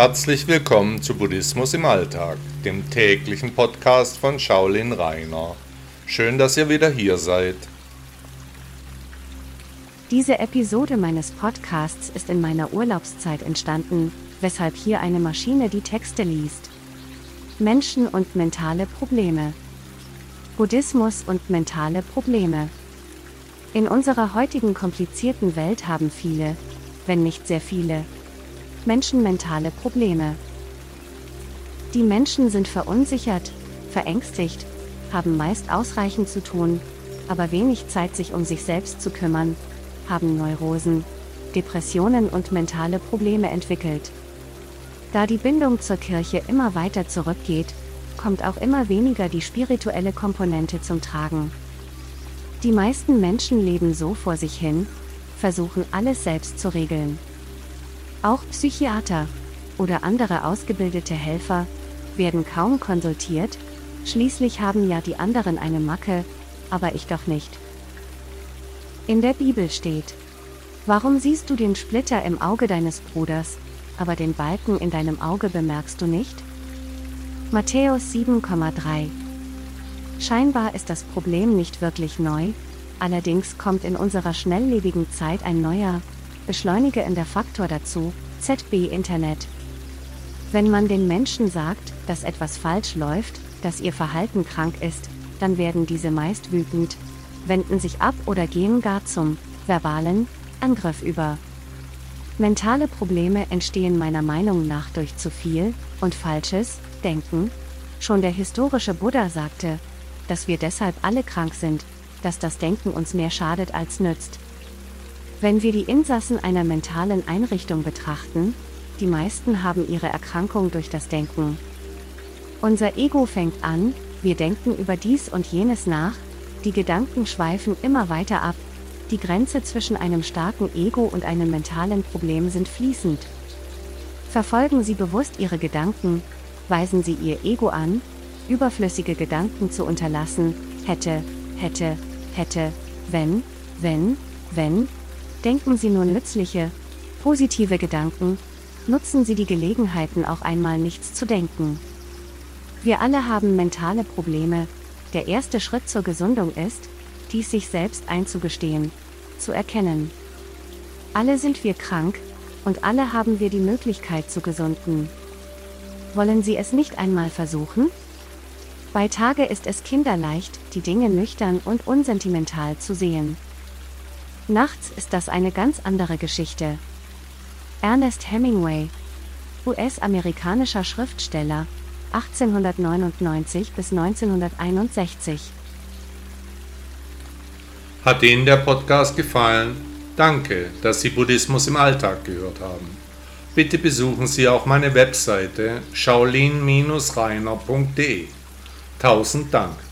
Herzlich willkommen zu Buddhismus im Alltag, dem täglichen Podcast von Shaolin Rainer. Schön, dass ihr wieder hier seid. Diese Episode meines Podcasts ist in meiner Urlaubszeit entstanden, weshalb hier eine Maschine die Texte liest. Menschen und mentale Probleme. Buddhismus und mentale Probleme. In unserer heutigen komplizierten Welt haben viele, wenn nicht sehr viele, Menschen mentale Probleme. Die Menschen sind verunsichert, verängstigt, haben meist ausreichend zu tun, aber wenig Zeit sich um sich selbst zu kümmern, haben Neurosen, Depressionen und mentale Probleme entwickelt. Da die Bindung zur Kirche immer weiter zurückgeht, kommt auch immer weniger die spirituelle Komponente zum Tragen. Die meisten Menschen leben so vor sich hin, versuchen alles selbst zu regeln. Auch Psychiater oder andere ausgebildete Helfer werden kaum konsultiert, schließlich haben ja die anderen eine Macke, aber ich doch nicht. In der Bibel steht, Warum siehst du den Splitter im Auge deines Bruders, aber den Balken in deinem Auge bemerkst du nicht? Matthäus 7,3 Scheinbar ist das Problem nicht wirklich neu, allerdings kommt in unserer schnelllebigen Zeit ein neuer, beschleunigender Faktor dazu, ZB Internet. Wenn man den Menschen sagt, dass etwas falsch läuft, dass ihr Verhalten krank ist, dann werden diese meist wütend, wenden sich ab oder gehen gar zum verbalen Angriff über. Mentale Probleme entstehen meiner Meinung nach durch zu viel und falsches Denken. Schon der historische Buddha sagte, dass wir deshalb alle krank sind, dass das Denken uns mehr schadet als nützt. Wenn wir die Insassen einer mentalen Einrichtung betrachten, die meisten haben ihre Erkrankung durch das Denken. Unser Ego fängt an, wir denken über dies und jenes nach, die Gedanken schweifen immer weiter ab, die Grenze zwischen einem starken Ego und einem mentalen Problem sind fließend. Verfolgen Sie bewusst Ihre Gedanken, weisen Sie Ihr Ego an, überflüssige Gedanken zu unterlassen, hätte, hätte, hätte, wenn, wenn, wenn, denken Sie nur nützliche, positive Gedanken, nutzen Sie die Gelegenheiten auch einmal nichts zu denken. Wir alle haben mentale Probleme, der erste Schritt zur Gesundung ist, dies sich selbst einzugestehen, zu erkennen. Alle sind wir krank, und alle haben wir die Möglichkeit zu gesunden. Wollen Sie es nicht einmal versuchen? Bei Tage ist es kinderleicht, die Dinge nüchtern und unsentimental zu sehen. Nachts ist das eine ganz andere Geschichte. Ernest Hemingway, US-amerikanischer Schriftsteller, 1899 bis 1961. Hat Ihnen der Podcast gefallen? Danke, dass Sie Buddhismus im Alltag gehört haben. Bitte besuchen Sie auch meine Webseite shaolin-reiner.de. Tausend Dank.